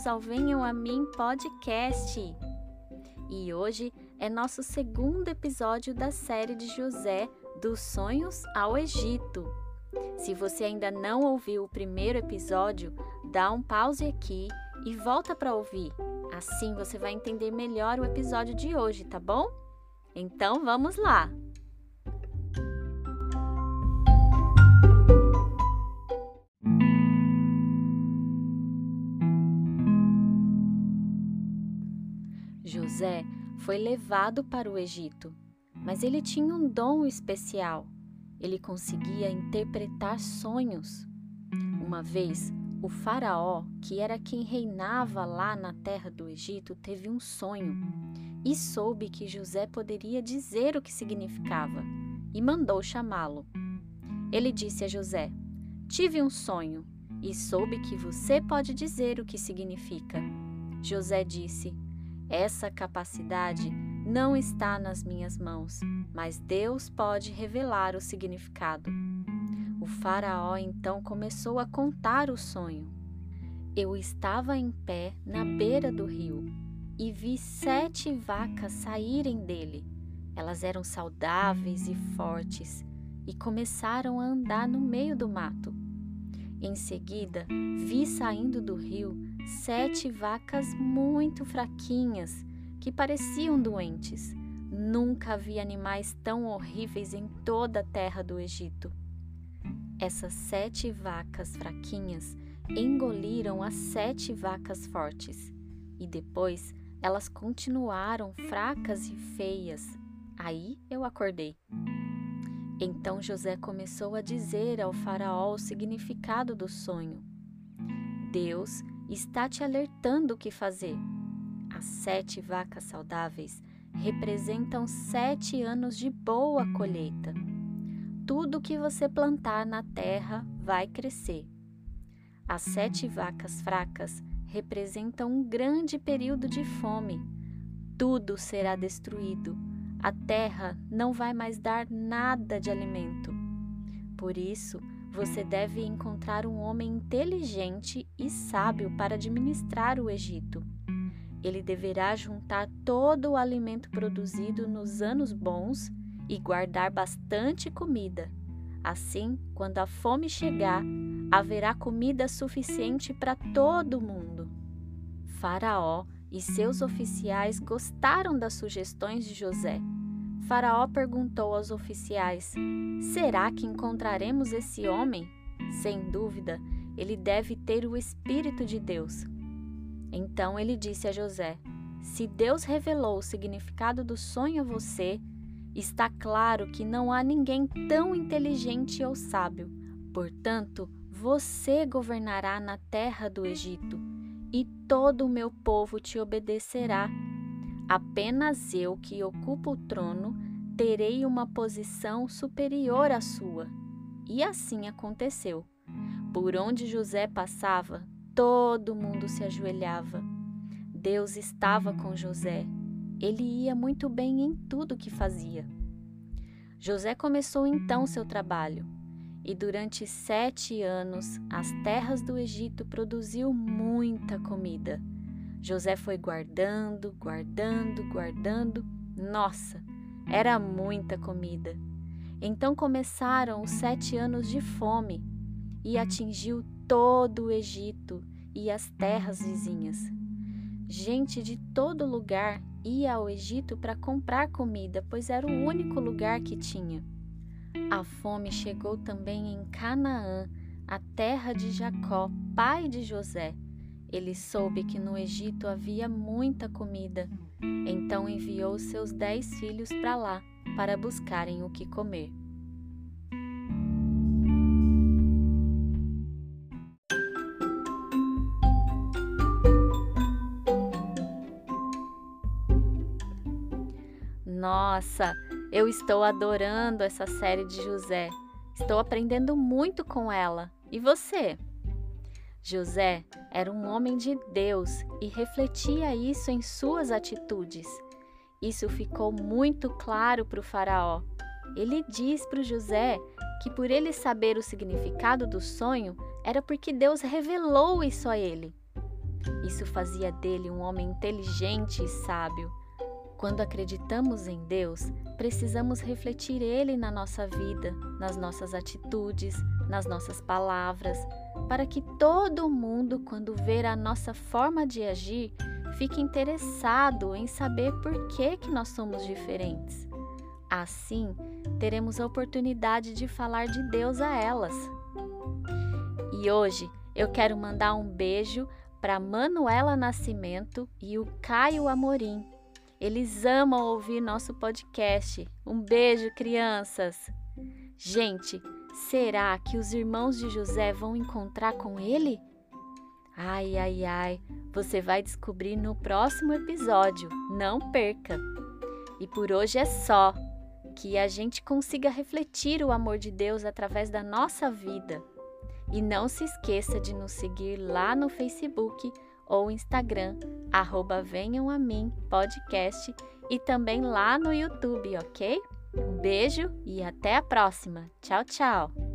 bem-vindos ao Venham a Mim podcast. E hoje é nosso segundo episódio da série de José, dos sonhos ao Egito. Se você ainda não ouviu o primeiro episódio, dá um pause aqui e volta para ouvir. Assim você vai entender melhor o episódio de hoje, tá bom? Então vamos lá! José foi levado para o Egito, mas ele tinha um dom especial. Ele conseguia interpretar sonhos. Uma vez, o Faraó, que era quem reinava lá na terra do Egito, teve um sonho e soube que José poderia dizer o que significava e mandou chamá-lo. Ele disse a José: Tive um sonho e soube que você pode dizer o que significa. José disse: essa capacidade não está nas minhas mãos, mas Deus pode revelar o significado. O Faraó então começou a contar o sonho. Eu estava em pé na beira do rio e vi sete vacas saírem dele. Elas eram saudáveis e fortes e começaram a andar no meio do mato. Em seguida, vi saindo do rio sete vacas muito fraquinhas que pareciam doentes. Nunca vi animais tão horríveis em toda a terra do Egito. Essas sete vacas fraquinhas engoliram as sete vacas fortes e depois elas continuaram fracas e feias. Aí eu acordei. Então José começou a dizer ao Faraó o significado do sonho. Deus está te alertando o que fazer. As sete vacas saudáveis representam sete anos de boa colheita. Tudo que você plantar na terra vai crescer. As sete vacas fracas representam um grande período de fome. Tudo será destruído. A terra não vai mais dar nada de alimento. Por isso, você deve encontrar um homem inteligente e sábio para administrar o Egito. Ele deverá juntar todo o alimento produzido nos anos bons e guardar bastante comida. Assim, quando a fome chegar, haverá comida suficiente para todo mundo. Faraó e seus oficiais gostaram das sugestões de José Faraó perguntou aos oficiais: Será que encontraremos esse homem? Sem dúvida, ele deve ter o Espírito de Deus. Então ele disse a José: Se Deus revelou o significado do sonho a você, está claro que não há ninguém tão inteligente ou sábio. Portanto, você governará na terra do Egito, e todo o meu povo te obedecerá. Apenas eu, que ocupo o trono, terei uma posição superior à sua. E assim aconteceu. Por onde José passava, todo mundo se ajoelhava. Deus estava com José. Ele ia muito bem em tudo que fazia. José começou então seu trabalho, e durante sete anos as terras do Egito produziu muita comida. José foi guardando, guardando, guardando. Nossa, era muita comida. Então começaram os sete anos de fome e atingiu todo o Egito e as terras vizinhas. Gente de todo lugar ia ao Egito para comprar comida, pois era o único lugar que tinha. A fome chegou também em Canaã, a terra de Jacó, pai de José. Ele soube que no Egito havia muita comida, então enviou seus dez filhos para lá para buscarem o que comer. Nossa, eu estou adorando essa série de José. Estou aprendendo muito com ela. E você? José era um homem de Deus e refletia isso em suas atitudes. Isso ficou muito claro para o Faraó. Ele diz para José que, por ele saber o significado do sonho, era porque Deus revelou isso a ele. Isso fazia dele um homem inteligente e sábio. Quando acreditamos em Deus, precisamos refletir Ele na nossa vida, nas nossas atitudes, nas nossas palavras, para que todo mundo, quando ver a nossa forma de agir, fique interessado em saber por que, que nós somos diferentes. Assim, teremos a oportunidade de falar de Deus a elas. E hoje eu quero mandar um beijo para Manuela Nascimento e o Caio Amorim. Eles amam ouvir nosso podcast. Um beijo, crianças! Gente, será que os irmãos de José vão encontrar com ele? Ai, ai, ai, você vai descobrir no próximo episódio. Não perca! E por hoje é só. Que a gente consiga refletir o amor de Deus através da nossa vida. E não se esqueça de nos seguir lá no Facebook ou Instagram, arroba Venham a Mim Podcast e também lá no YouTube, ok? Um beijo e até a próxima. Tchau, tchau!